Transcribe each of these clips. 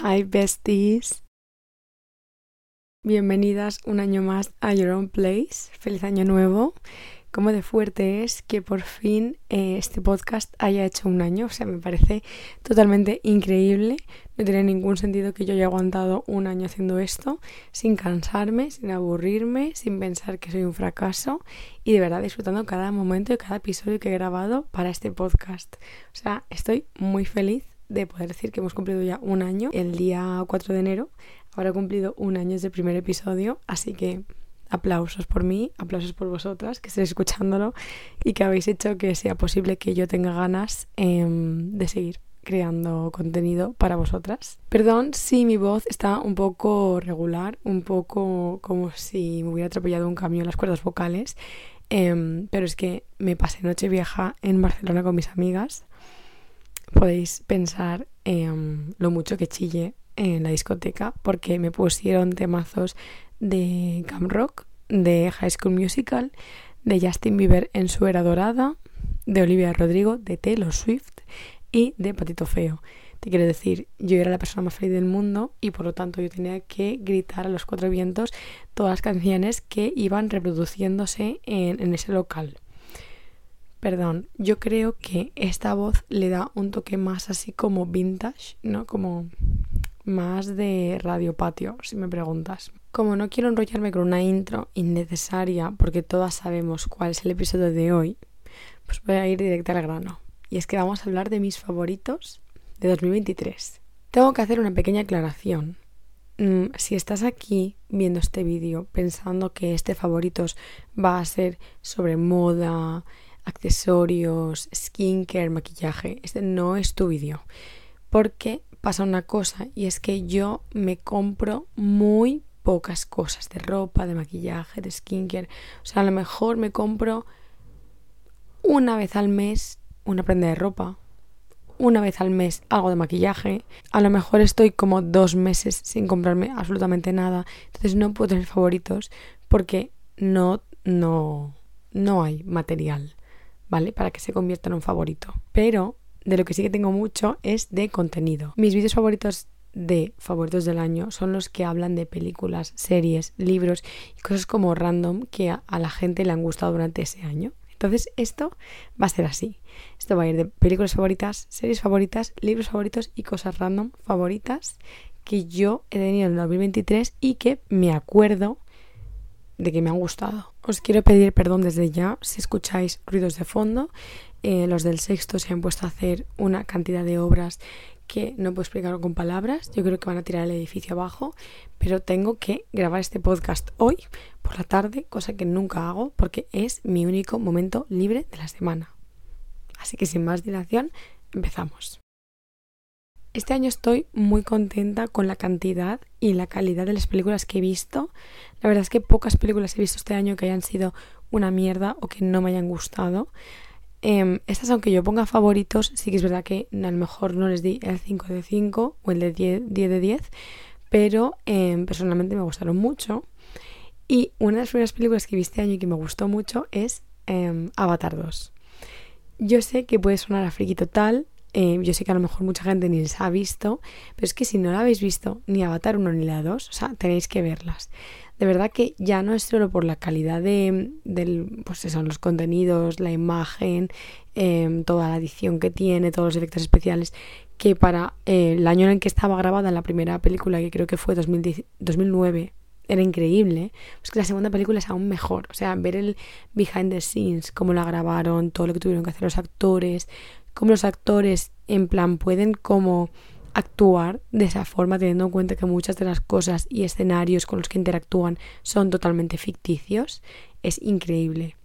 Hi besties. Bienvenidas un año más a Your Own Place. Feliz año nuevo. Cómo de fuerte es que por fin eh, este podcast haya hecho un año. O sea, me parece totalmente increíble. No tiene ningún sentido que yo haya aguantado un año haciendo esto sin cansarme, sin aburrirme, sin pensar que soy un fracaso y de verdad disfrutando cada momento y cada episodio que he grabado para este podcast. O sea, estoy muy feliz de poder decir que hemos cumplido ya un año. El día 4 de enero habrá cumplido un año desde el primer episodio, así que aplausos por mí, aplausos por vosotras que estéis escuchándolo y que habéis hecho que sea posible que yo tenga ganas em, de seguir creando contenido para vosotras. Perdón si mi voz está un poco regular, un poco como si me hubiera atropellado un camión las cuerdas vocales, em, pero es que me pasé noche vieja en Barcelona con mis amigas podéis pensar en lo mucho que chille en la discoteca porque me pusieron temazos de Camp Rock, de High School Musical, de Justin Bieber en su era dorada, de Olivia Rodrigo, de Taylor Swift y de Patito Feo. Te quiero decir, yo era la persona más feliz del mundo y por lo tanto yo tenía que gritar a los cuatro vientos todas las canciones que iban reproduciéndose en ese local. Perdón, yo creo que esta voz le da un toque más así como vintage, ¿no? Como más de radio patio, si me preguntas. Como no quiero enrollarme con una intro innecesaria, porque todas sabemos cuál es el episodio de hoy, pues voy a ir directa al grano. Y es que vamos a hablar de mis favoritos de 2023. Tengo que hacer una pequeña aclaración. Mm, si estás aquí viendo este vídeo pensando que este favoritos va a ser sobre moda, accesorios, skincare, maquillaje. Este no es tu vídeo. Porque pasa una cosa y es que yo me compro muy pocas cosas de ropa, de maquillaje, de skincare. O sea, a lo mejor me compro una vez al mes una prenda de ropa, una vez al mes algo de maquillaje. A lo mejor estoy como dos meses sin comprarme absolutamente nada. Entonces no puedo tener favoritos porque no, no, no hay material. ¿Vale? Para que se convierta en un favorito. Pero de lo que sí que tengo mucho es de contenido. Mis vídeos favoritos de favoritos del año son los que hablan de películas, series, libros y cosas como random que a, la gente le han gustado durante ese año. Entonces esto va a ser así. Esto va a ir de películas favoritas, series favoritas, libros favoritos y cosas random favoritas que yo he tenido en 2023 y que me acuerdo de que me han gustado. Os quiero pedir perdón desde ya si escucháis ruidos de fondo. Eh, los del sexto se han puesto a hacer una cantidad de obras que no puedo explicar con palabras. Yo creo que van a tirar el edificio abajo, pero tengo que grabar este podcast hoy por la tarde, cosa que nunca hago porque es mi único momento libre de la semana. Así que sin más dilación, empezamos. Este año estoy muy contenta con la cantidad y la calidad de las películas que he visto. La verdad es que pocas películas he visto este año que hayan sido una mierda o que no me hayan gustado. Em, estas, aunque yo ponga favoritos, sí que es verdad que a lo mejor no les di el 5 de 5 o el de 10, de 10, pero em, personalmente me gustaron mucho. Y una de las primeras películas que vi este año y que me gustó mucho es em, Avatar 2. Yo sé que puede sonar a friki total, eh, yo sé que a lo mejor mucha gente ni les ha visto, pero es que si no la habéis visto, ni Avatar 1 ni la 2, o sea, tenéis que verlas. De verdad que ya no es solo por la calidad de pues eso, los contenidos, la imagen, em, toda la edición que tiene, todos los efectos especiales, que para eh, el año en el que estaba grabada la primera película, que creo que fue 2009, era increíble. Es que la segunda película es aún mejor. O sea, ver el behind the scenes, cómo la grabaron, todo lo que tuvieron que hacer los actores, cómo los actores en plan pueden como actuar de esa forma teniendo en cuenta que muchas de las cosas y escenarios con los que interactúan son totalmente ficticios es increíble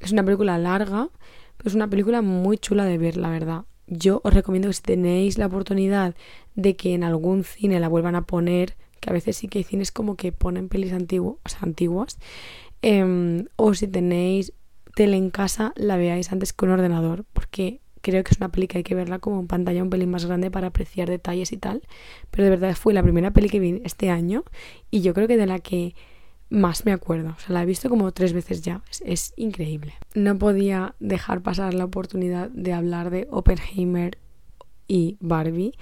es una película larga pero es una película muy chula de ver la verdad yo os recomiendo que si tenéis la oportunidad de que en algún cine la vuelvan a poner que a veces sí que hay cines como que ponen pelis antiguas antiguas em, o si tenéis tele en casa la veáis antes que un ordenador porque creo que es una peli que hay que verla como en pantalla un pelín más grande para apreciar detalles y tal. Pero de verdad fue la primera peli que vi este año y yo creo que de la que más me acuerdo. O sea, la he visto como tres veces ya. Es, increíble. No podía dejar pasar la oportunidad de hablar de Oppenheimer y Barbie.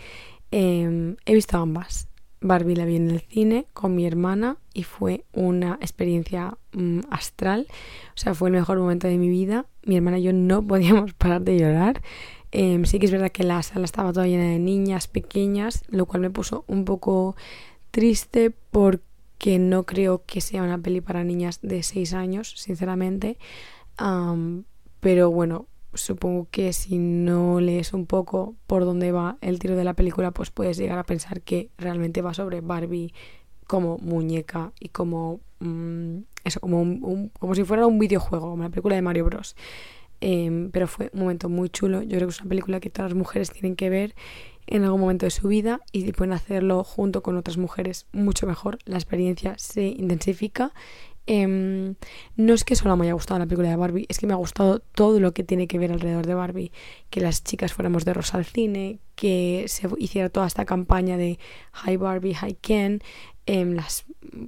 Em, he visto ambas. Barbie la vi en el cine con mi hermana y fue una experiencia mm, astral. O sea, fue el mejor momento de mi vida. Mi hermana y yo no podíamos parar de llorar. Em, sí que es verdad que la sala estaba toda llena de niñas pequeñas, lo cual me puso un poco triste porque no creo que sea una peli para niñas de 6 años, sinceramente. pero bueno, supongo que si no lees un poco por dónde va el tiro de la película, pues puedes llegar a pensar que realmente va sobre Barbie como muñeca y como mm, eso, como, un, como si fuera un videojuego, como la película de Mario Bros. Em, pero fue un momento muy chulo. Yo creo que es una película que todas las mujeres tienen que ver en algún momento de su vida y si pueden hacerlo junto con otras mujeres mucho mejor. La experiencia se intensifica Em, no es que solo me haya gustado la película de Barbie, es que me ha gustado todo lo que tiene que ver alrededor de Barbie. Que las chicas fuéramos de rosa al cine, que se hiciera toda esta campaña de Hi Barbie, Hi Ken, em, las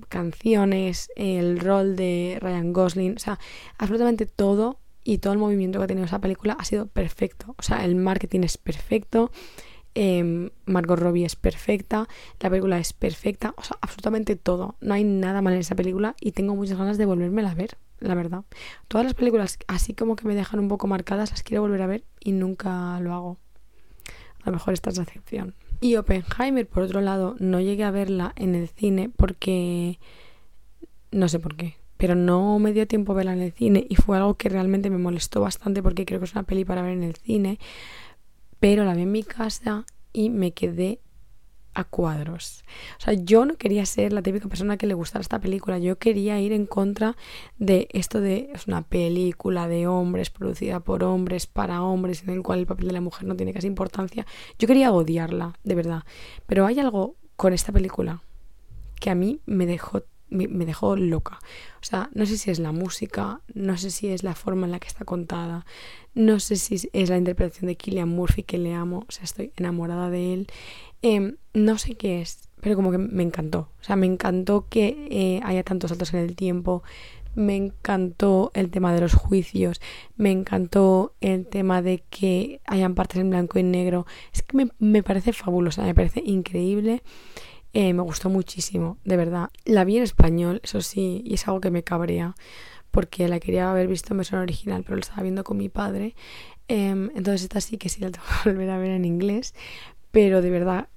canciones, el rol de Ryan Gosling, o sea, absolutamente todo y todo el movimiento que ha tenido esa película ha sido perfecto. O sea, el marketing es perfecto, eh, Margot Robbie es perfecta, la película es perfecta, o sea, absolutamente todo. No hay nada mal en esa película y tengo muchas ganas de volverme a ver, la verdad. Todas las películas así como que me dejan un poco marcadas las quiero volver a ver y nunca lo hago. A lo mejor esta es la excepción. Y Oppenheimer, por otro lado, no llegué a verla en el cine porque... No sé por qué, pero no me dio tiempo verla en el cine y fue algo que realmente me molestó bastante porque creo que es una peli para ver en el cine pero la vi en mi casa y me quedé a cuadros. O sea, yo no quería ser la típica persona que le gustara esta película. Yo quería ir en contra de esto de es una película de hombres producida por hombres para hombres en el cual el papel de la mujer no tiene casi importancia. Yo quería odiarla, de verdad. Pero hay algo con esta película que a mí me dejó me, dejó loca. O sea, no sé si es la música, no sé si es la forma en la que está contada, no sé si es la interpretación de Killian Murphy que le amo, o sea, estoy enamorada de él. Em, no sé qué es, pero como que me encantó. O sea, me encantó que eh, haya tantos saltos en el tiempo. Me encantó el tema de los juicios. Me encantó el tema de que hayan partes en blanco y negro. Es que me, me parece fabulosa, me parece increíble. Eh, me gustó muchísimo, de verdad. La vi en español, eso sí, y es algo que me cabrea, porque la quería haber visto en versión original, pero la estaba viendo con mi padre. Em, entonces esta sí que sí la tengo que volver a ver en inglés, pero de verdad,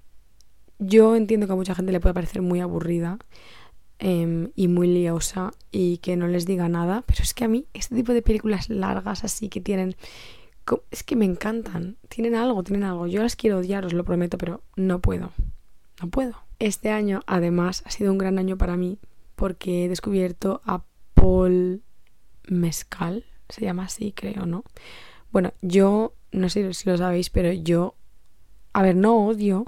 yo entiendo que a mucha gente le puede parecer muy aburrida em, y muy liosa y que no les diga nada, pero es que a mí este tipo de películas largas así que tienen... Es que me encantan, tienen algo, tienen algo. Yo las quiero odiar, os lo prometo, pero no puedo. No puedo. Este año, además, ha sido un gran año para mí porque he descubierto a Paul Mescal, se llama así, creo, ¿no? Bueno, yo, no sé si lo sabéis, pero yo, a ver, no odio,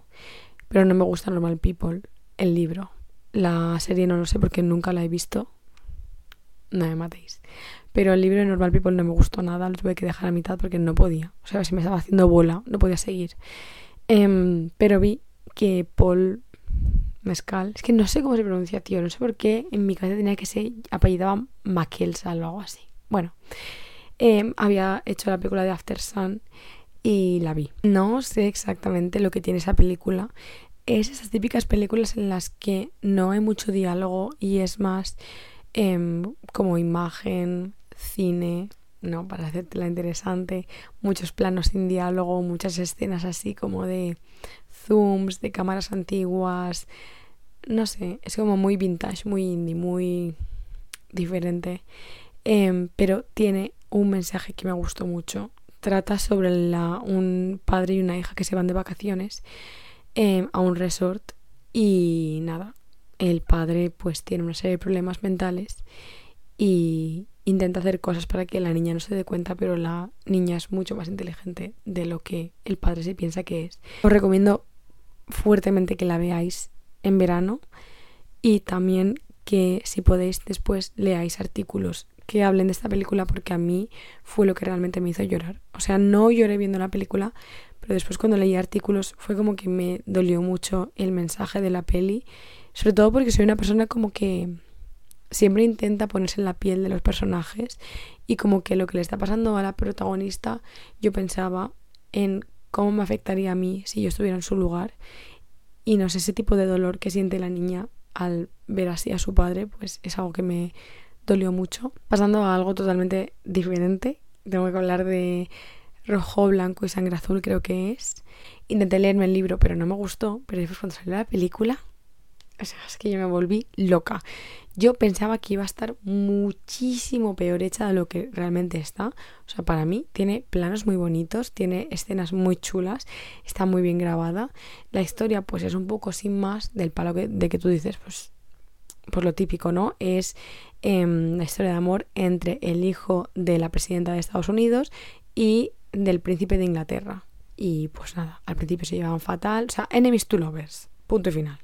pero no me gusta Normal People, el libro. La serie no lo sé porque nunca la he visto. No me matéis. Pero el libro de Normal People no me gustó nada, lo tuve que dejar a mitad porque no podía. O sea, se me estaba haciendo bola, no podía seguir. Em, pero vi que Paul Mezcal, es que no sé cómo se pronuncia, tío, no sé por qué en mi cabeza tenía que ser apellidaba Maquelsa o algo así. Bueno, em, había hecho la película de After Sun y la vi. No sé exactamente lo que tiene esa película. Es esas típicas películas en las que no hay mucho diálogo y es más em, como imagen, cine, ¿no? Para hacértela interesante, muchos planos sin diálogo, muchas escenas así como de zooms, de cámaras antiguas. No sé, es como muy vintage, muy indie, muy diferente. Em, pero tiene un mensaje que me gustó mucho. Trata sobre la, un padre y una hija que se van de vacaciones em, a un resort y nada, el padre pues tiene una serie de problemas mentales y intenta hacer cosas para que la niña no se dé cuenta, pero la niña es mucho más inteligente de lo que el padre se piensa que es. Os recomiendo fuertemente que la veáis en verano y también que si podéis después leáis artículos que hablen de esta película porque a mí fue lo que realmente me hizo llorar. O sea, no lloré viendo la película, pero después cuando leí artículos fue como que me dolió mucho el mensaje de la peli, sobre todo porque soy una persona como que siempre intenta ponerse en la piel de los personajes y como que lo que le está pasando a la protagonista yo pensaba en cómo me afectaría a mí si yo estuviera en su lugar. Y no sé, ese tipo de dolor que siente la niña al ver así a su padre, pues es algo que me dolió mucho. Pasando a algo totalmente diferente, tengo que hablar de Rojo, Blanco y Sangre Azul, creo que es. Intenté leerme el libro, pero no me gustó. Pero después cuando salió la película, o sea, es que yo me volví loca. Yo pensaba que iba a estar muchísimo peor hecha de lo que realmente está. O sea, para mí tiene planos muy bonitos, tiene escenas muy chulas, está muy bien grabada. La historia, pues es un poco sin más del palo de que tú dices, pues, pues lo típico, ¿no? Es em, la historia de amor entre el hijo de la presidenta de Estados Unidos y del príncipe de Inglaterra. Y pues nada, al principio se llevaban fatal. O sea, enemies to lovers. Punto y final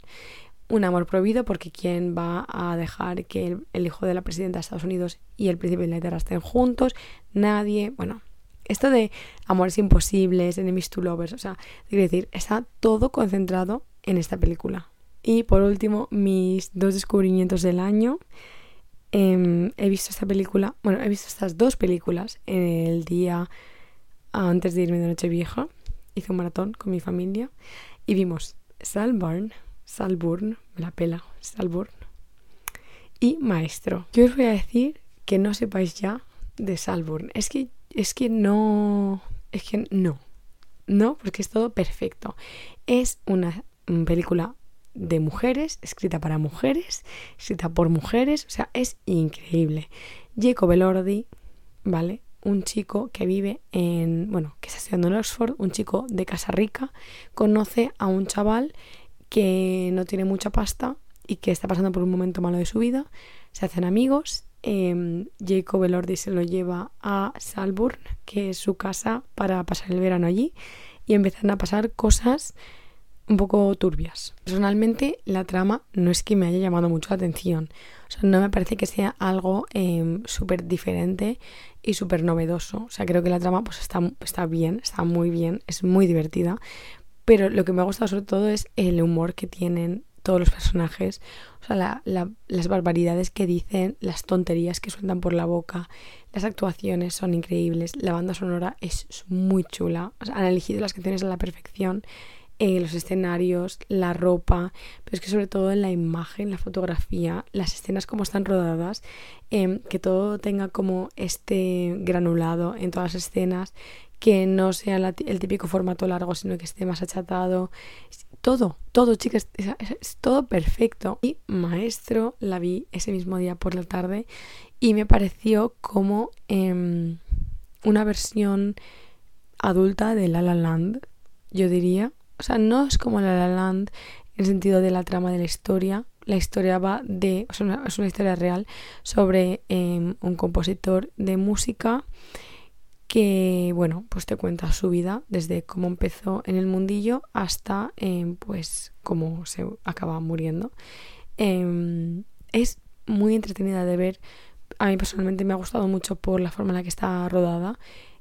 un amor prohibido porque ¿quién va a dejar que el, hijo de la presidenta de Estados Unidos y el príncipe de Inglaterra estén juntos? Nadie. Bueno, esto de amores imposibles, enemies to lovers, o sea, quiero decir, está todo concentrado en esta película. Y por último, mis dos descubrimientos del año. Em, he visto esta película, bueno, he visto estas dos películas en el día antes de irme de Nochevieja. Hice un maratón con mi familia y vimos Salburn, Salburn, me la pela, Salburn. Y maestro. Yo os voy a decir que no sepáis ya de Salburn. Es que, es que no, es que no. No, porque es todo perfecto. Es una película de mujeres, escrita para mujeres, escrita por mujeres, o sea, es increíble. Jacob Elordi, ¿vale? Un chico que vive en, bueno, que está estudiando en Oxford, un chico de casa rica, conoce a un chaval que no tiene mucha pasta y que está pasando por un momento malo de su vida. Se hacen amigos. Eh, Jacob Elordi se lo lleva a Salburn, que es su casa, para pasar el verano allí. Y empiezan a pasar cosas un poco turbias. Personalmente, la trama no es que me haya llamado mucho la atención. No me parece que sea algo em, súper diferente y súper novedoso. O sea, creo que la trama pues está, está bien, está muy bien, es muy divertida. Pero lo que me ha gustado sobre todo es el humor que tienen todos los personajes, o sea, las barbaridades que dicen, las tonterías que sueltan por la boca, las actuaciones son increíbles, la banda sonora es muy chula, han elegido las canciones a la perfección, eh, los escenarios, la ropa, pero es que sobre todo en la imagen, la fotografía, las escenas como están rodadas, em, que todo tenga como este granulado en todas las escenas, que no sea el típico formato largo, sino que esté más achatado. Todo, todo, chicas, es, todo perfecto. Y Maestro la vi ese mismo día por la tarde y me pareció como em, una versión adulta de La La Land, yo diría. O sea, no es como La La Land en el sentido de la trama de la historia. La historia va de, es una historia real sobre em, un compositor de música que, bueno, pues te cuenta su vida desde cómo empezó en el mundillo hasta, em, pues, cómo se acaba muriendo. Em, es muy entretenida de ver. A mí personalmente me ha gustado mucho por la forma en la que está rodada.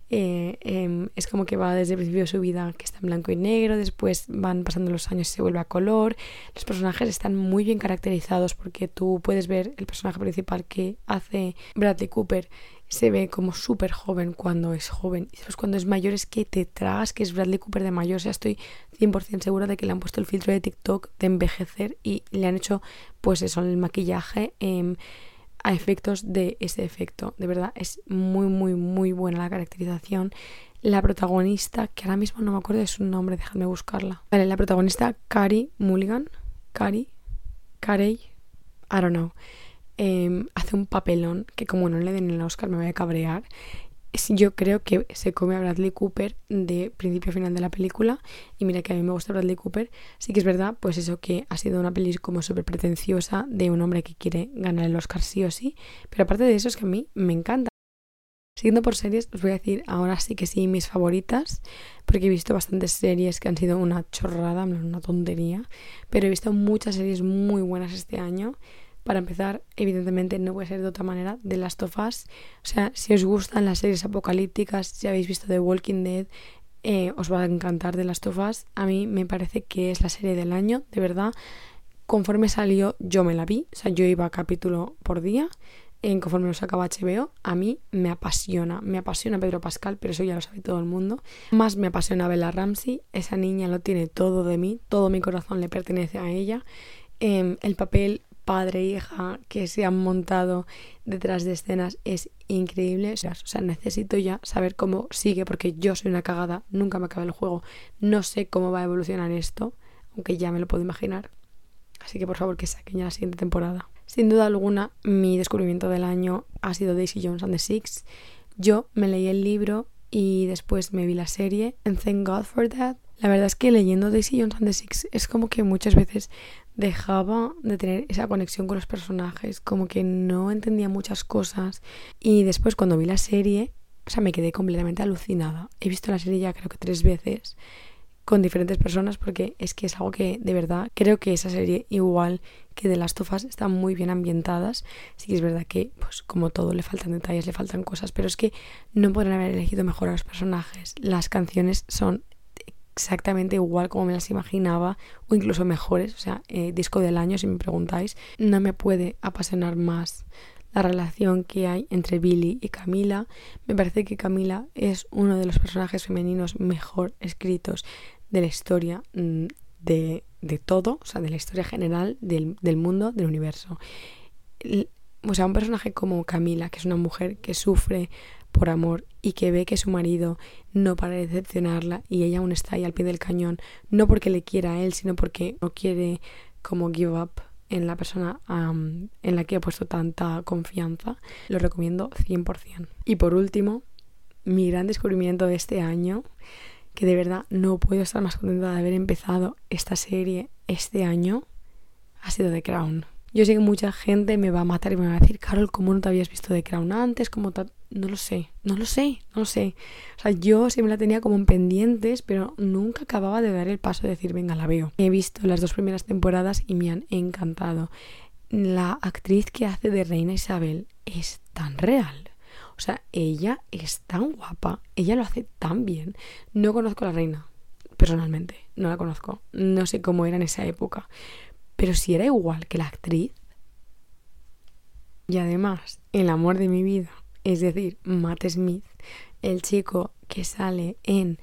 Eh, em, es como que va desde el principio de su vida que está en blanco y negro, después van pasando los años y se vuelve a color. Los personajes están muy bien caracterizados porque tú puedes ver el personaje principal que hace Bradley Cooper se ve como súper joven cuando es joven. Y después cuando es mayor es que te tragas que es Bradley Cooper de mayor. O sea, estoy 100% segura de que le han puesto el filtro de TikTok de envejecer y le han hecho, pues eso, el maquillaje em, a efectos de ese efecto. De verdad, es muy, muy, muy buena la caracterización. La protagonista, que ahora mismo no me acuerdo de su nombre, déjame buscarla. Vale, la protagonista, Carrie Mulligan. Carrie. Carey. I don't know. Em, hace un papelón que como no le den el Oscar me voy a cabrear. Yo creo que se come a Bradley Cooper de principio a final de la película y mira que a mí me gusta Bradley Cooper. Sí que es verdad, pues eso que ha sido una peli como súper pretenciosa de un hombre que quiere ganar el Oscar sí o sí. Pero aparte de eso es que a mí me encanta. Siguiendo por series, os voy a decir ahora sí que sí mis favoritas, porque he visto bastantes series que han sido una chorrada, una tontería, pero he visto muchas series muy buenas este año. Para empezar, evidentemente no puede ser de otra manera, de Last of. O sea, si os gustan las series apocalípticas, si habéis visto The Walking Dead, eh, os va a encantar The Last of. A mí me parece que es la serie del año, de verdad. Conforme salió, yo me la vi. O sea, yo iba capítulo por día. en conforme lo sacaba HBO, a mí me apasiona, me apasiona Pedro Pascal, pero eso ya lo sabe todo el mundo. Más me apasiona Bella Ramsey, esa niña lo tiene todo de mí, todo mi corazón le pertenece a ella. Em, el papel padre e hija que se han montado detrás de escenas es increíble. O sea, necesito ya saber cómo sigue, porque yo soy una cagada, nunca me acaba el juego, no sé cómo va a evolucionar esto, aunque ya me lo puedo imaginar. Así que por favor que saquen ya la siguiente temporada. Sin duda alguna, mi descubrimiento del año ha sido Daisy Jones and the Six. Yo me leí el libro y después me vi la serie, and thank God for that. La verdad es que leyendo Daisy Jones and the Six es como que muchas veces dejaba de tener esa conexión con los personajes, como que no entendía muchas cosas. Y después cuando vi la serie, o sea, me quedé completamente alucinada. He visto la serie ya creo que tres veces con diferentes personas porque es que es algo que de verdad creo que esa serie igual que de las tofas están muy bien ambientadas sí que es verdad que pues como todo le faltan detalles le faltan cosas pero es que no podrían haber elegido mejor a los personajes las canciones son exactamente igual como me las imaginaba o incluso mejores o sea eh, disco del año si me preguntáis no me puede apasionar más la relación que hay entre Billy y Camila. Me parece que Camila es uno de los personajes femeninos mejor escritos de la historia mm, de, de todo, o sea, de la historia general del, del mundo, del universo. O sea, un personaje como Camila, que es una mujer que sufre por amor y que ve que su marido no para de decepcionarla y ella aún está ahí al pie del cañón, no porque le quiera a él, sino porque no quiere como give up en la persona en la que he puesto tanta confianza, lo recomiendo 100%. Y por último, mi gran descubrimiento de este año, que de verdad no puedo estar más contenta de haber empezado esta serie este año, ha sido The Crown. Yo sé que mucha gente me va a matar y me va a decir, Carol, ¿cómo no te habías visto The Crown antes? ¿Cómo no lo sé, no lo sé, no lo sé. O sea, yo siempre la tenía como en pendientes, pero nunca acababa de dar el paso de decir, venga, la veo. He visto las dos primeras temporadas y me han encantado. La actriz que hace de Reina Isabel es tan real. O sea, ella es tan guapa, ella lo hace tan bien. No conozco a la reina, personalmente, no la conozco. No sé cómo era en esa época. Pero si era igual que la actriz. Y además, el amor de mi vida es decir, Matt Smith, el chico que sale en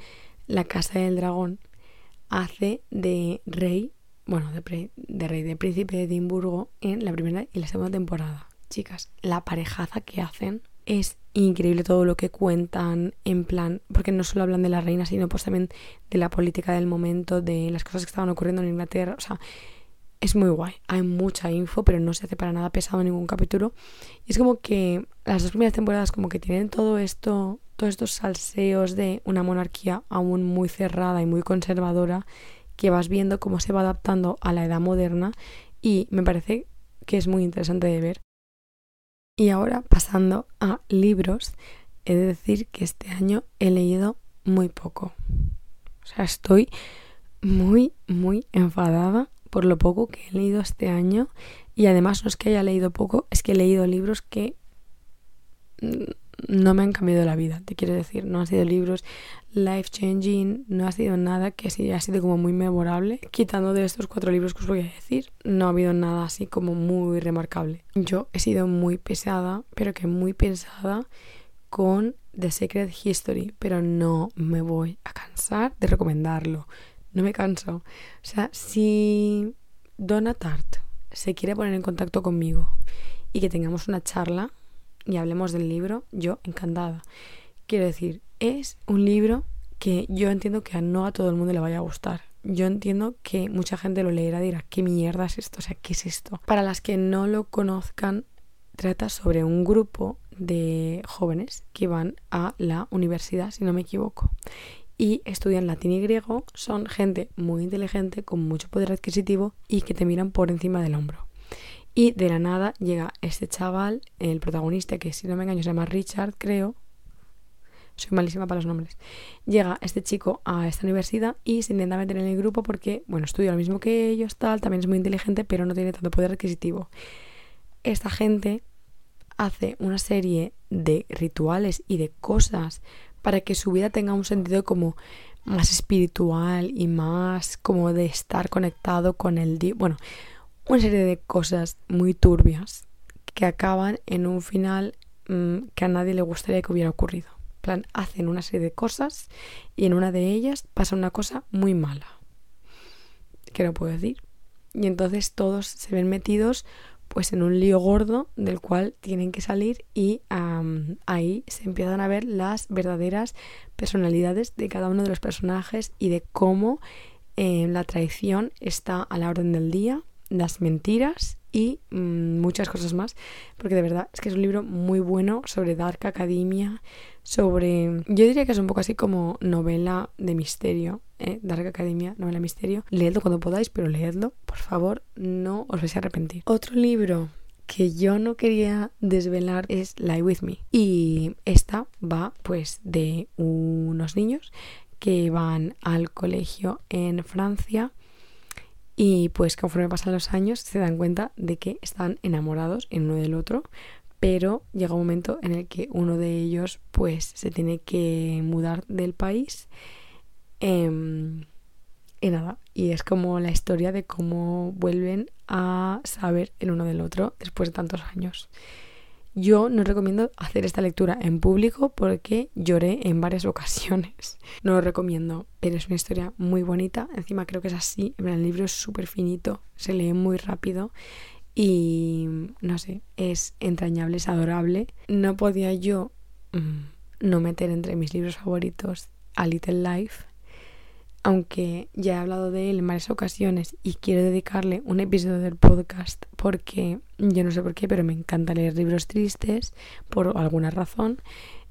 La Casa del Dragón, hace de rey, bueno, de, de rey, de príncipe de Edimburgo en la primera y la segunda temporada. Chicas, la parejaza que hacen es increíble todo lo que cuentan en plan, porque no solo hablan de la reina, sino pues también de la política del momento, de las cosas que estaban ocurriendo en Inglaterra, o sea, es muy guay. Hay mucha info, pero no se hace para nada pesado ningún capítulo. Y es como que las dos primeras temporadas como que tienen todo esto, todos estos salseos de una monarquía aún muy cerrada y muy conservadora, que vas viendo cómo se va adaptando a la edad moderna y me parece que es muy interesante de ver. Y ahora pasando a libros, he de decir que este año he leído muy poco. O sea, estoy muy, muy enfadada por lo poco que he leído este año y además no es que haya leído poco, es que he leído libros que no me han cambiado la vida, te quiero decir, no han sido libros life changing, no ha sido nada que sí ha sido como muy memorable. Quitando de estos cuatro libros que os voy a decir, no ha habido nada así como muy remarcable. Yo he sido muy pesada, pero que muy pesada con The Secret History, pero no me voy a cansar de recomendarlo no me canso. O sea, si Donna Tart se quiere poner en contacto conmigo y que tengamos una charla y hablemos del libro, yo encantada. Quiero decir, es un libro que yo entiendo que no a todo el mundo le vaya a gustar. Yo entiendo que mucha gente lo leerá y dirá, ¿qué mierda es esto? O sea, ¿qué es esto? Para las que no lo conozcan, trata sobre un grupo de jóvenes que van a la universidad, si no me equivoco y estudian latín y griego, son gente muy inteligente, con mucho poder adquisitivo y que te miran por encima del hombro. Y de la nada llega este chaval, el protagonista, que si no me engaño se llama Richard, creo. Soy malísima para los nombres. Llega este chico a esta universidad y se intenta meter en el grupo porque, bueno, estudia lo mismo que ellos, tal, también es muy inteligente, pero no tiene tanto poder adquisitivo. Esta gente hace una serie de rituales y de cosas para que su vida tenga un sentido como más espiritual y más como de estar conectado con el Dios. Bueno, una serie de cosas muy turbias que acaban en un final mm, que a nadie le gustaría que hubiera ocurrido. plan, hacen una serie de cosas y en una de ellas pasa una cosa muy mala. Que no puedo decir. Y entonces todos se ven metidos pues en un lío gordo del cual tienen que salir y ahí se empiezan a ver las verdaderas personalidades de cada uno de los personajes y de cómo eh, la traición está a la orden del día, las mentiras y mm, muchas cosas más, porque de verdad es que es un libro muy bueno sobre Dark Academia, sobre... Yo diría que es un poco así como novela de misterio, ¿eh? Dark Academia, novela de misterio. Leedlo cuando podáis, pero leedlo, por favor, no os vais a arrepentir. Otro libro que yo no quería desvelar es Lie With Me. Y esta va pues de unos niños que van al colegio en Francia y pues conforme pasan los años se dan cuenta de que están enamorados en uno del otro, pero llega un momento en el que uno de ellos pues se tiene que mudar del país. Em, y nada, y es como la historia de cómo vuelven a saber el uno del otro después de tantos años. Yo no recomiendo hacer esta lectura en público porque lloré en varias ocasiones. No lo recomiendo, pero es una historia muy bonita. Encima creo que es así. El libro es súper finito, se lee muy rápido y no sé, es entrañable, es adorable. No podía yo mm, no meter entre mis libros favoritos a Little Life aunque ya he hablado de él en varias ocasiones y quiero dedicarle un episodio del podcast porque yo no sé por qué, pero me encanta leer libros tristes por alguna razón,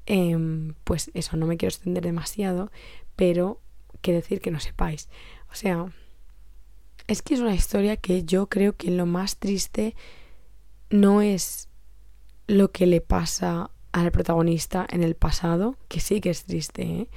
em, pues eso, no me quiero extender demasiado, pero que decir que no sepáis. O sea, es que es una historia que yo creo que lo más triste no es lo que le pasa al protagonista en el pasado, que sí que es triste, ¿eh?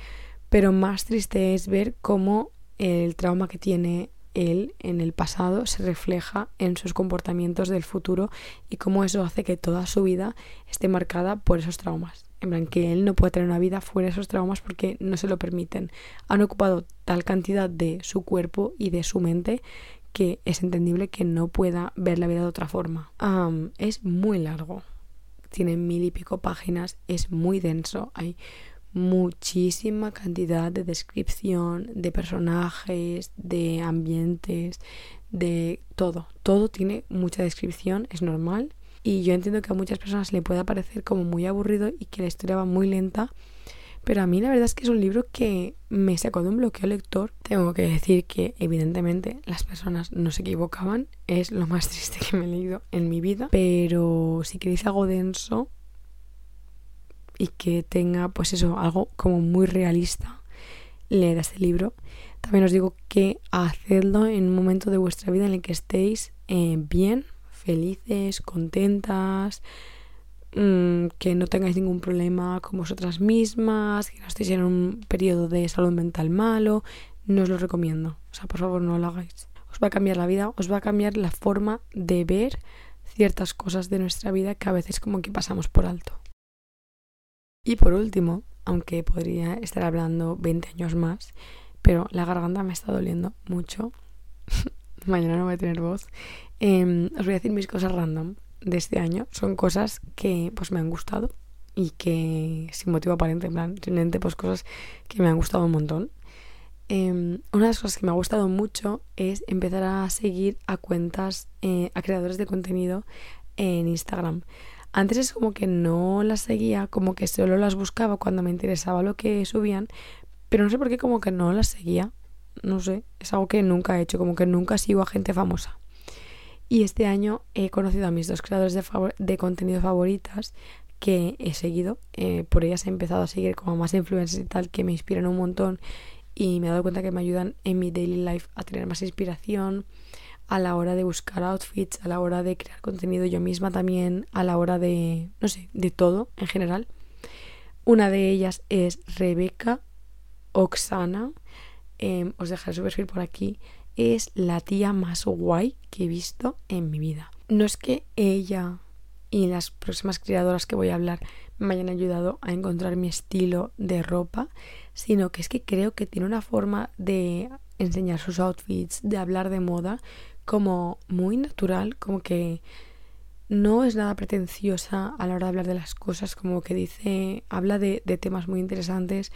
Pero más triste es ver cómo el trauma que tiene él en el pasado se refleja en sus comportamientos del futuro y cómo eso hace que toda su vida esté marcada por esos traumas. En plan, que él no puede tener una vida fuera de esos traumas porque no se lo permiten. Han ocupado tal cantidad de su cuerpo y de su mente que es entendible que no pueda ver la vida de otra forma. es muy largo. Tiene mil y pico páginas, es muy denso. Hay muchísima cantidad de descripción de personajes, de ambientes, de todo. Todo tiene mucha descripción, es normal. Y yo entiendo que a muchas personas le pueda parecer como muy aburrido y que la historia va muy lenta. Pero a mí la verdad es que es un libro que me sacó de un bloqueo lector. Tengo que decir que evidentemente las personas no se equivocaban. Es lo más triste que me he leído en mi vida. Pero si queréis algo denso, y que tenga pues eso, algo como muy realista, leer este libro. También os digo que hacedlo en un momento de vuestra vida en el que estéis eh, bien, felices, contentas, mm, que no tengáis ningún problema con vosotras mismas, que no estéis en un periodo de salud mental malo. No os lo recomiendo. O sea, por favor, no lo hagáis. Os va a cambiar la vida, os va a cambiar la forma de ver ciertas cosas de nuestra vida que a veces como que pasamos por alto. Y por último, aunque podría estar hablando 20 años más, pero la garganta me está doliendo mucho. Mañana no voy a tener voz. Em, os voy a decir mis cosas random de este año. Son cosas que pues me han gustado y que sin motivo aparente, en plan, simplemente pues cosas que me han gustado un montón. Em, una de las cosas que me ha gustado mucho es empezar a seguir a cuentas, eh, a creadores de contenido en Instagram. Antes es como que no las seguía, como que solo las buscaba cuando me interesaba lo que subían, pero no sé por qué como que no las seguía. No sé, es algo que nunca he hecho, como que nunca sigo a gente famosa. Y este año he conocido a mis dos creadores de, de contenido favoritas que he seguido. Eh, por ellas he empezado a seguir como más influencers y tal que me inspiran un montón y me he dado cuenta que me ayudan en mi daily life a tener más inspiración, a la hora de buscar outfits, a la hora de crear contenido yo misma también, a la hora de, no sé, de todo en general. Una de ellas es Rebeca Oxana, em, os dejaré su perfil por aquí, es la tía más guay que he visto en mi vida. No es que ella y las próximas creadoras que voy a hablar me hayan ayudado a encontrar mi estilo de ropa, sino que es que creo que tiene una forma de enseñar sus outfits, de hablar de moda, como muy natural, como que no es nada pretenciosa a la hora de hablar de las cosas, como que dice, habla de, temas muy interesantes,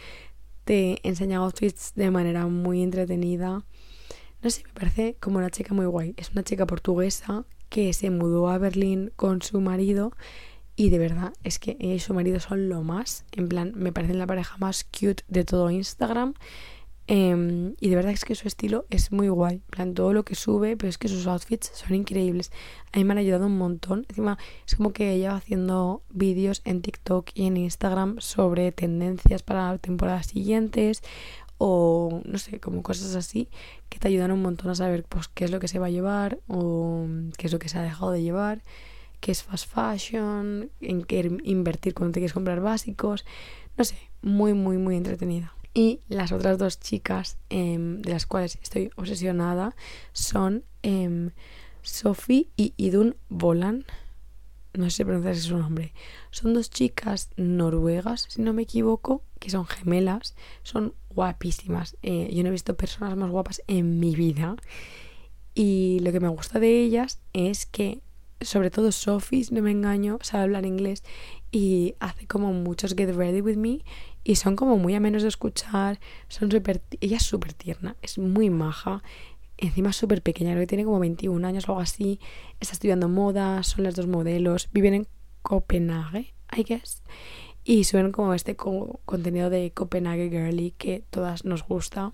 te enseña outfits de manera muy entretenida. No sé, me parece como una chica muy guay. Es una chica portuguesa que se mudó a Berlín con su marido y de verdad es que ella y su marido son lo más. En plan, me parecen la pareja más cute de todo Instagram. Em, y de verdad es que su estilo es muy guay. Plan, todo lo que sube, pero es que sus outfits son increíbles. A mí me han ayudado un montón. Encima, es como que ella va haciendo vídeos en TikTok y en Instagram sobre tendencias para temporadas siguientes o no sé, como cosas así que te ayudan un montón a saber pues qué es lo que se va a llevar o qué es lo que se ha dejado de llevar qué es fast fashion, en qué invertir cuando te quieres comprar básicos. No sé, muy, muy, muy entretenida. Y las otras dos chicas em, de las cuales estoy obsesionada son eh, Sophie y Idun Bolan. No sé si pronunciar su nombre. Son dos chicas noruegas, si no me equivoco, que son gemelas. Son guapísimas. Eh, yo no he visto personas más guapas en mi vida. Y lo que me gusta de ellas es que sobre todo Sophie, si no me engaño, sabe hablar inglés y hace como muchos Get Ready With Me y son como muy amenos de escuchar, son super, ella es súper tierna, es muy maja, encima es súper pequeña, creo que tiene como 21 años o algo así, está estudiando moda, son las dos modelos, viven en Copenhague, I guess, y suben como este contenido de Copenhague Girly que todas nos gusta.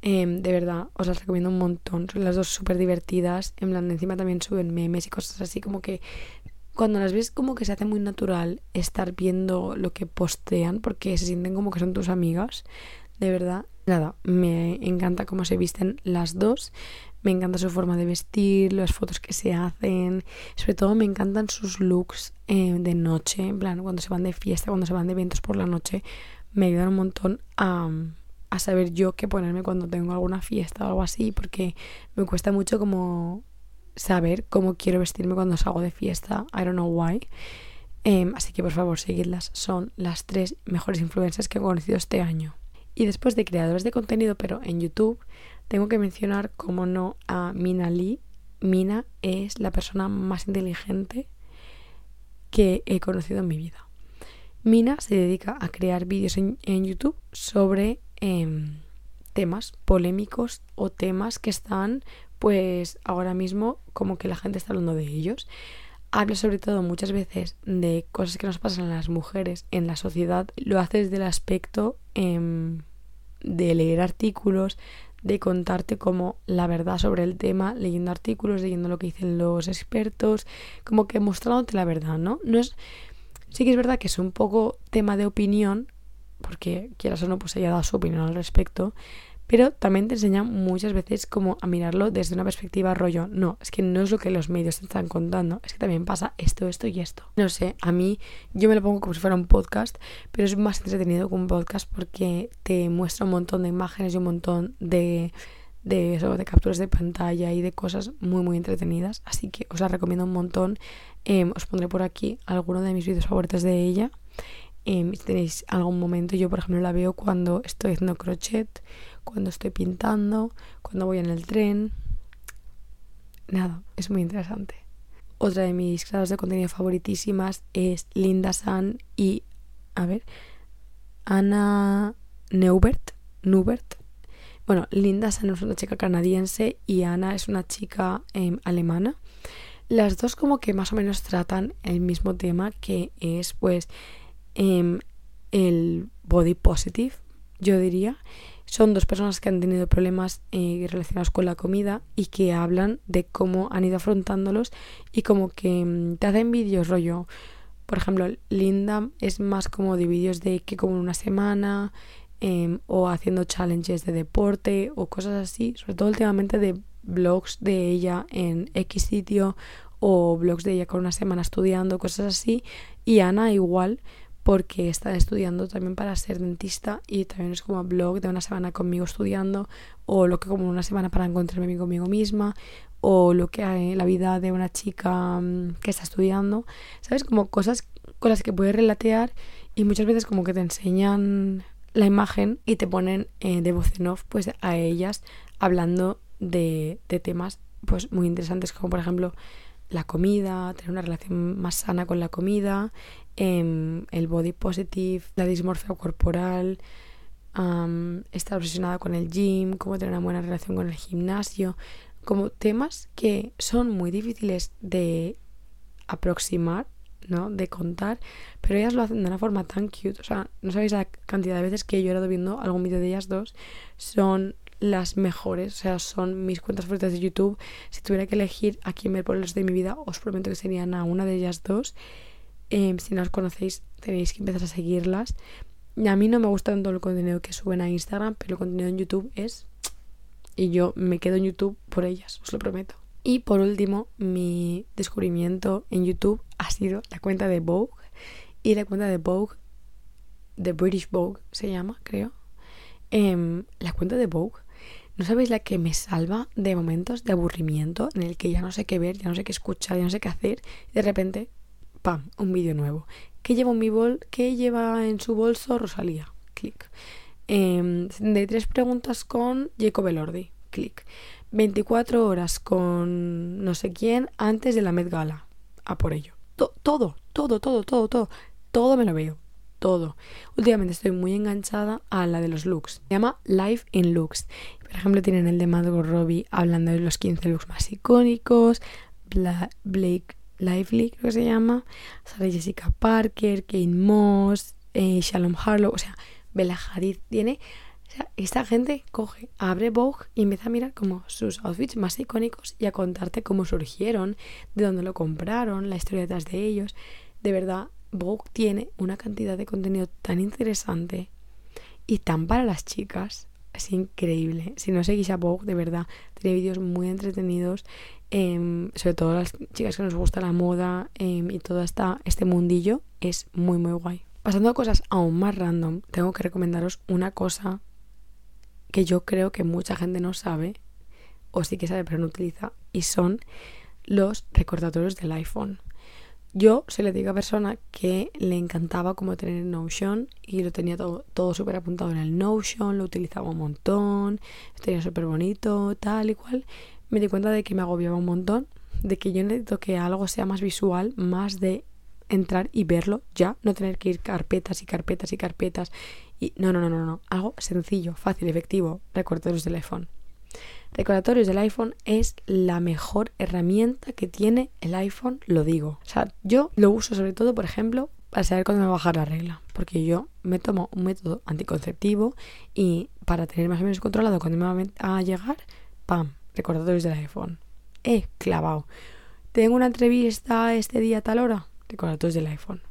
Em, de verdad, os las recomiendo un montón. Son las dos súper divertidas. En plan, encima también suben memes y cosas así, como que cuando las ves como que se hace muy natural estar viendo lo que postean porque se sienten como que son tus amigas. De verdad, nada, me encanta cómo se visten las dos. Me encanta su forma de vestir, las fotos que se hacen. Sobre todo me encantan sus looks eh, de noche, en plan, cuando se van de fiesta, cuando se van de eventos por la noche. Me ayudan un montón a a saber yo qué ponerme cuando tengo alguna fiesta o algo así, porque me cuesta mucho como saber cómo quiero vestirme cuando salgo de fiesta. I don't know why. Em, así que por favor, seguidlas. Son las tres mejores influencers que he conocido este año. Y después de creadores de contenido, pero en YouTube, tengo que mencionar, como no, a Mina Lee. Mina es la persona más inteligente que he conocido en mi vida. Mina se dedica a crear vídeos en, YouTube sobre Em, temas polémicos o temas que están pues ahora mismo como que la gente está hablando de ellos. Habla sobre todo muchas veces de cosas que nos pasan a las mujeres en la sociedad. Lo hace desde el aspecto em, de leer artículos, de contarte como la verdad sobre el tema, leyendo artículos, leyendo lo que dicen los expertos, como que mostrándote la verdad, ¿no? No es sí que es verdad que es un poco tema de opinión, porque quieras o no, pues ella da su opinión al respecto, pero también te enseña muchas veces como a mirarlo desde una perspectiva rollo, no, es que no es lo que los medios te están contando, es que también pasa esto, esto y esto. No sé, a mí yo me lo pongo como si fuera un podcast, pero es más entretenido que un podcast porque te muestra un montón de imágenes y un montón de de eso, de capturas de pantalla y de cosas muy muy entretenidas. Así que os la recomiendo un montón. Em, os pondré por aquí alguno de mis vídeos favoritos de ella Em, si tenéis algún momento, yo por ejemplo la veo cuando estoy haciendo crochet, cuando estoy pintando, cuando voy en el tren. Nada, es muy interesante. Otra de mis creadoras de contenido favoritísimas es Linda San y, a ver, Ana Neubert. Neubert. Bueno, Linda San es una chica canadiense y Ana es una chica em, alemana. Las dos como que más o menos tratan el mismo tema que es pues Em, el body positive, yo diría. Son dos personas que han tenido problemas eh, relacionados con la comida y que hablan de cómo han ido afrontándolos y como que em, te hacen vídeos rollo. Por ejemplo, Linda es más como de vídeos de que como una semana em, o haciendo challenges de deporte o cosas así. Sobre todo últimamente de blogs de ella en X sitio o blogs de ella con una semana estudiando, cosas así. Y Ana igual porque está estudiando también para ser dentista y también es como blog de una semana conmigo estudiando o lo que como una semana para encontrarme conmigo misma o lo que hay la vida de una chica mm, que está estudiando, ¿sabes? Como cosas con las que puedes relatear y muchas veces como que te enseñan la imagen y te ponen eh, de voz en off pues a ellas hablando de, de temas pues muy interesantes como por ejemplo la comida, tener una relación más sana con la comida, em, el body positive, la dismorfia corporal, estar obsesionada con el gym, cómo tener una buena relación con el gimnasio, como temas que son muy difíciles de aproximar, ¿no? De contar, pero ellas lo hacen de una forma tan cute, o sea, no sabéis la cantidad de veces que he llorado viendo algún vídeo de ellas dos, son las mejores, o sea, son mis cuentas favoritas de YouTube. Si tuviera que elegir a quién ver por resto de mi vida, os prometo que serían a una de ellas dos. Em, si no os conocéis, tenéis que empezar a seguirlas. Y a mí no me gusta tanto el contenido que suben a Instagram, pero el contenido en YouTube es... Y yo me quedo en YouTube por ellas, os lo prometo. Y por último, mi descubrimiento en YouTube ha sido la cuenta de Vogue. Y la cuenta de Vogue, de British Vogue se llama, creo. Em, la cuenta de Vogue ¿No sabéis la que me salva de momentos de aburrimiento en el que ya no sé qué ver, ya no sé qué escuchar, ya no sé qué hacer? Y de repente, ¡pam! Un vídeo nuevo. ¿Qué lleva en mi bol? ¿Qué lleva en su bolso Rosalía? Clic. Eh, tres preguntas con Jacob Elordi. Clic. 24 horas con no sé quién antes de la Met Gala. A por ello. todo, todo, todo, todo, todo. Todo me lo veo todo. Últimamente estoy muy enganchada a la de los looks. Se llama Life in Looks. Por ejemplo, tienen el de Margot Robbie hablando de los 15 looks más icónicos. Blake Lively, creo que se llama. Sale Jessica Parker, Kate Moss, eh, Shalom Harlow. O sea, Bella Hadid tiene. Esta gente coge, abre Vogue y empieza a mirar como sus outfits más icónicos y a contarte cómo surgieron, de dónde lo compraron, la historia detrás de ellos. De verdad, Vogue tiene una cantidad de contenido tan interesante y tan para las chicas. Es increíble. Si no seguís a Vogue, de verdad, tiene vídeos muy entretenidos. Em, sobre todo las chicas que nos gusta la moda em, y todo esta, este mundillo. Es muy, muy guay. Pasando a cosas aún más random, tengo que recomendaros una cosa que yo creo que mucha gente no sabe, o sí que sabe pero no utiliza, y son los recordatorios del iPhone. Yo soy la típica persona que le encantaba como tener Notion y lo tenía todo, todo súper apuntado en el Notion, lo utilizaba un montón, tenía súper bonito, tal y cual. Me di cuenta de que me agobiaba un montón, de que yo necesito que algo sea más visual, más de entrar y verlo ya, no tener que ir carpetas y carpetas y carpetas. Y no, no, no, no, no, algo sencillo, fácil, efectivo, recordatorios del iPhone. Recordatorios del iPhone es la mejor herramienta que tiene el iPhone, lo digo. O sea, yo lo uso sobre todo, por ejemplo, para saber cuándo me va a bajar la regla. Porque yo me tomo un método anticonceptivo y para tener más o menos controlado cuando me va a llegar, ¡pam! Recordatorios del iPhone. He clavado. Tengo una entrevista este día a tal hora, recordatorios del iPhone.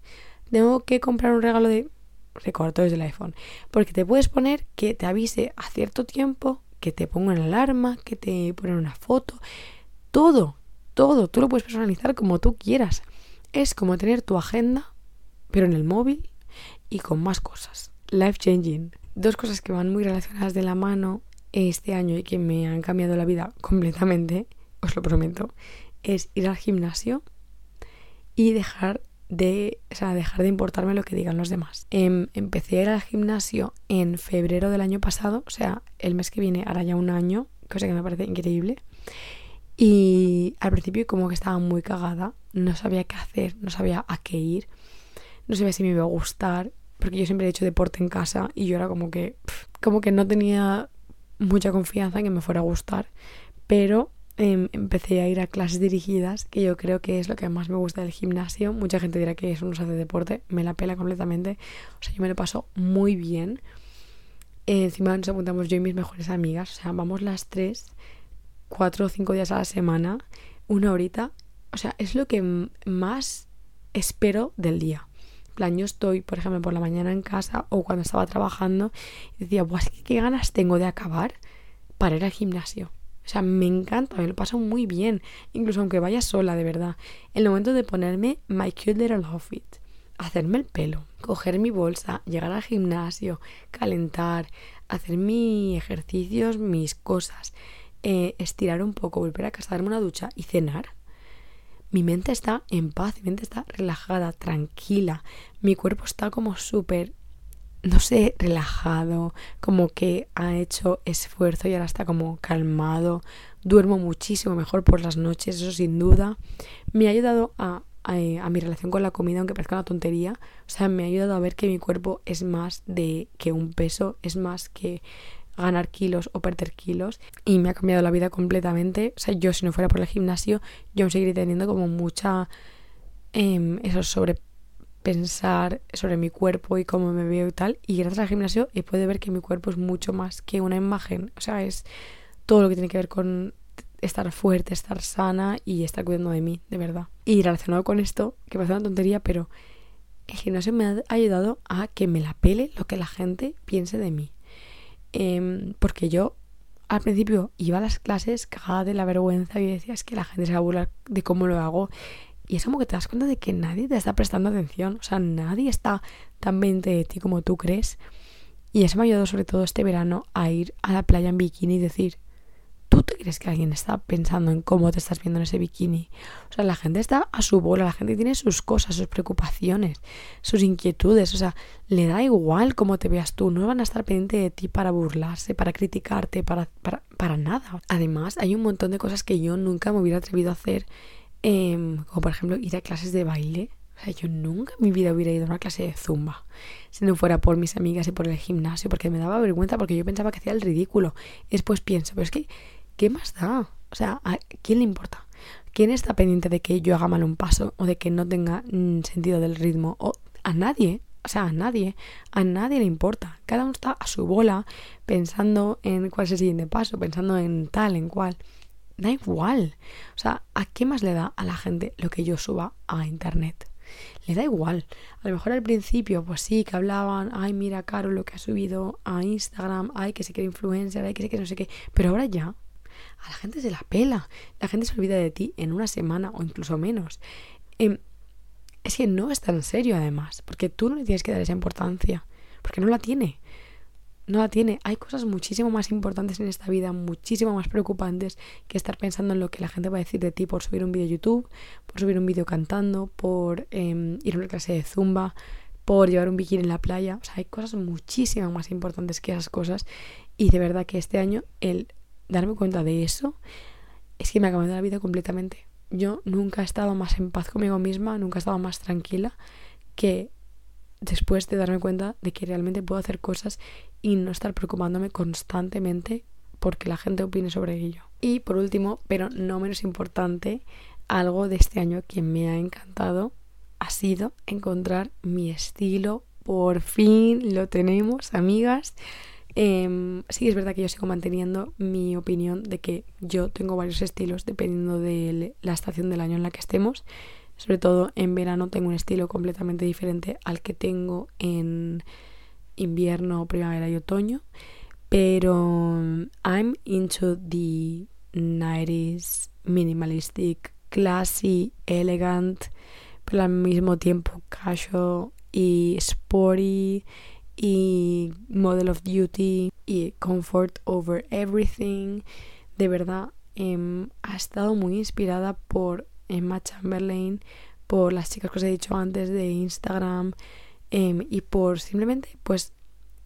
Tengo que comprar un regalo de recordatorios del iPhone. Porque te puedes poner que te avise a cierto tiempo que te pongan alarma, que te ponen una foto, todo, todo, tú lo puedes personalizar como tú quieras. Es como tener tu agenda, pero en el móvil y con más cosas. Life changing. Dos cosas que van muy relacionadas de la mano este año y que me han cambiado la vida completamente, os lo prometo, es ir al gimnasio y dejar de, o sea, dejar de importarme lo que digan los demás. Em, empecé a ir al gimnasio en febrero del año pasado, o sea, el mes que viene hará ya un año, cosa que me parece increíble. Y al principio como que estaba muy cagada, no sabía qué hacer, no sabía a qué ir, no sabía si me iba a gustar, porque yo siempre he hecho deporte en casa y yo era como que, como que no tenía mucha confianza en que me fuera a gustar, pero Em, empecé a ir a clases dirigidas, que yo creo que es lo que más me gusta del gimnasio. Mucha gente dirá que eso no se hace deporte, me la pela completamente. O sea, yo me lo paso muy bien. encima nos apuntamos yo y mis mejores amigas, o sea, vamos las tres, cuatro o cinco días a la semana, una horita. O sea, es lo que más espero del día. Plan, yo estoy, por ejemplo, por la mañana en casa o cuando estaba trabajando y decía, pues qué ganas tengo de acabar para ir al gimnasio. O sea, me encanta, me lo paso muy bien, incluso aunque vaya sola, de verdad. El momento de ponerme my cute little outfit, hacerme el pelo, coger mi bolsa, llegar al gimnasio, calentar, hacer mis ejercicios, mis cosas, eh, estirar un poco, volver a casa, darme una ducha y cenar. Mi mente está en paz, mi mente está relajada, tranquila, mi cuerpo está como súper no sé, relajado, como que ha hecho esfuerzo y ahora está como calmado, duermo muchísimo mejor por las noches, eso sin duda. Me ha ayudado a, a, a, mi relación con la comida, aunque parezca una tontería. O sea, me ha ayudado a ver que mi cuerpo es más de que un peso, es más que ganar kilos o perder kilos y me ha cambiado la vida completamente. O sea, yo si no fuera por el gimnasio, yo seguiría teniendo como mucha... Eh, eso sobre pensar sobre mi cuerpo y cómo me veo y tal. Y gracias al gimnasio he podido ver que mi cuerpo es mucho más que una imagen. O sea, es todo lo que tiene que ver con estar fuerte, estar sana y estar cuidando de mí, de verdad. Y relacionado con esto, que parece una tontería, pero el gimnasio me ha ayudado a que me la pele lo que la gente piense de mí. Eh, porque yo al principio iba a las clases cagada de la vergüenza y decía, es que la gente se va a burlar de cómo lo hago. Y es como que te das cuenta de que nadie te está prestando atención. O sea, nadie está tan mente de ti como tú crees. Y eso me ha ayudado sobre todo este verano a ir a la playa en bikini y decir, ¿tú te crees que alguien está pensando en cómo te estás viendo en ese bikini? O sea, la gente está a su bola, la gente tiene sus cosas, sus preocupaciones, sus inquietudes. O sea, le da igual cómo te veas tú. No van a estar pendientes de ti para burlarse, para criticarte, para, para, para nada. Además, hay un montón de cosas que yo nunca me hubiera atrevido a hacer eh, como por ejemplo ir a clases de baile. O sea, yo nunca en mi vida hubiera ido a una clase de zumba si no fuera por mis amigas y por el gimnasio, porque me daba vergüenza, porque yo pensaba que hacía el ridículo. Después pienso, pero es que, ¿qué más da? O sea, ¿a quién le importa? ¿Quién está pendiente de que yo haga mal un paso o de que no tenga mm, sentido del ritmo? O a nadie. O sea, a nadie, a nadie le importa. Cada uno está a su bola pensando en cuál es el siguiente paso, pensando en tal, en cual da igual. O sea, ¿a qué más le da a la gente lo que yo suba a internet? Le da igual. A lo mejor al principio, pues sí, que hablaban, ay, mira, Caro, lo que ha subido a Instagram, ay, que se quiere influencer, ay, que se quiere no sé qué. Pero ahora ya, a la gente se la pela. La gente se olvida de ti en una semana o incluso menos. Eh, es que no es tan serio, además, porque tú no le tienes que dar esa importancia, porque no la tiene no la tiene. Hay cosas muchísimo más importantes en esta vida, muchísimo más preocupantes que estar pensando en lo que la gente va a decir de ti por subir un vídeo YouTube, por subir un vídeo cantando, por eh, ir a una clase de zumba, por llevar un bikini en la playa. O sea, hay cosas muchísimo más importantes que esas cosas. Y de verdad que este año el darme cuenta de eso es que me ha cambiado la vida completamente. Yo nunca he estado más en paz conmigo misma, nunca he estado más tranquila que después de darme cuenta de que realmente puedo hacer cosas y no estar preocupándome constantemente porque la gente opine sobre ello. Y por último, pero no menos importante, algo de este año que me ha encantado ha sido encontrar mi estilo. Por fin lo tenemos, amigas. Eh, sí, es verdad que yo sigo manteniendo mi opinión de que yo tengo varios estilos dependiendo de la estación del año en la que estemos. Sobre todo en verano tengo un estilo completamente diferente al que tengo en invierno, primavera y otoño. Pero I'm into the 90s minimalistic, classy, elegant, pero al mismo tiempo casual y sporty y model of duty y comfort over everything. De verdad, eh, ha estado muy inspirada por Emma Chamberlain, por las chicas que os he dicho antes de Instagram eh, y por simplemente pues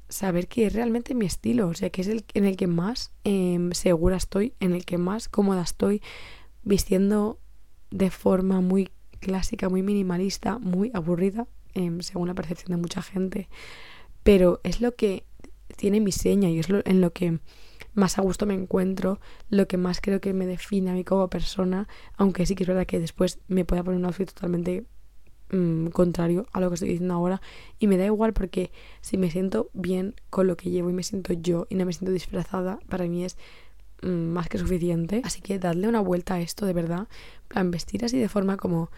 saber que es realmente mi estilo, o sea, que es el en el que más eh, segura estoy, en el que más cómoda estoy, vistiendo de forma muy clásica, muy minimalista, muy aburrida, según la percepción de mucha gente, pero es lo que tiene mi seña y es lo, en lo que más a gusto me encuentro, lo que más creo que me define a mí como persona, aunque sí que es verdad que después me pueda poner un outfit totalmente mmm, contrario a lo que estoy diciendo ahora y me da igual porque si me siento bien con lo que llevo y me siento yo y no me siento disfrazada, para mí es mmm, más que suficiente. Así que dadle una vuelta a esto de verdad, plan vestir así de forma como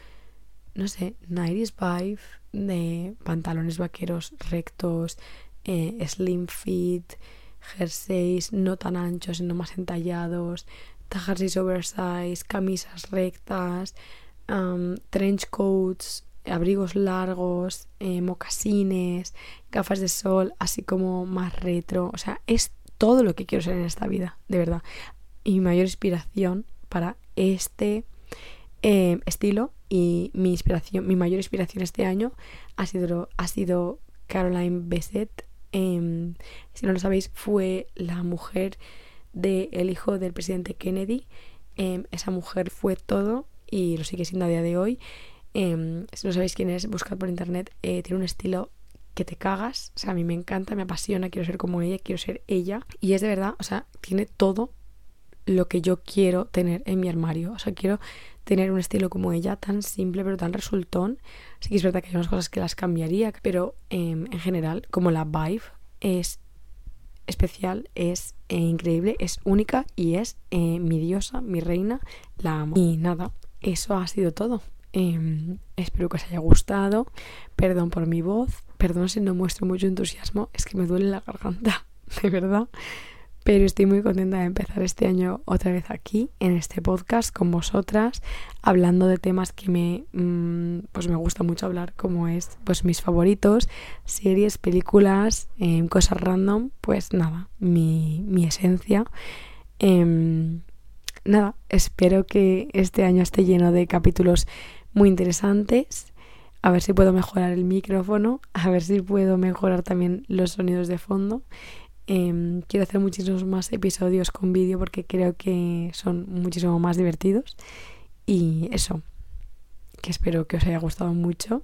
no sé, 90s vibe de pantalones vaqueros rectos, eh, slim fit, jerseys no tan anchos, sino más entallados, jerseys oversize, camisas rectas, trench coats, abrigos largos, eh, mocasines, gafas de sol, así como más retro. O sea, es todo lo que quiero ser en esta vida, de verdad. Y mi mayor inspiración para este eh, estilo y mi inspiración, mi mayor inspiración este año ha sido, ha sido Caroline Bessette Em, si no lo sabéis, fue la mujer del hijo del presidente Kennedy. Em, esa mujer fue todo y lo sigue siendo a día de hoy. Em, si no sabéis quién es, buscad por internet. Eh, tiene un estilo que te cagas. O sea, a mí me encanta, me apasiona, quiero ser como ella, quiero ser ella. Y es de verdad, o sea, tiene todo lo que yo quiero tener en mi armario. O sea, quiero tener un estilo como ella, tan simple pero tan resultón. Sí que es verdad que hay unas cosas que las cambiaría, pero em, en general, como la vibe es especial, es eh, increíble, es única y es eh, mi diosa, mi reina, la amo. Y nada, eso ha sido todo. Em, espero que os haya gustado. Perdón por mi voz. Perdón si no muestro mucho entusiasmo. Es que me duele la garganta, de verdad. Pero estoy muy contenta de empezar este año otra vez aquí, en este podcast, con vosotras, hablando de temas que me, mm, pues me gusta mucho hablar, como es pues mis favoritos, series, películas, em, cosas random, pues nada, mi, mi esencia. Em, nada, espero que este año esté lleno de capítulos muy interesantes. A ver si puedo mejorar el micrófono, a ver si puedo mejorar también los sonidos de fondo. Em, quiero hacer muchísimos más episodios con vídeo porque creo que son muchísimo más divertidos. Y eso, que espero que os haya gustado mucho.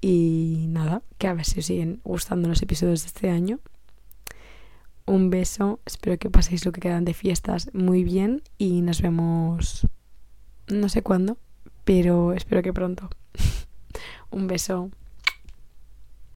Y nada, que a ver si os siguen gustando los episodios de este año. Un beso, espero que paséis lo que quedan de fiestas muy bien y nos vemos no sé cuándo, pero espero que pronto. Un beso.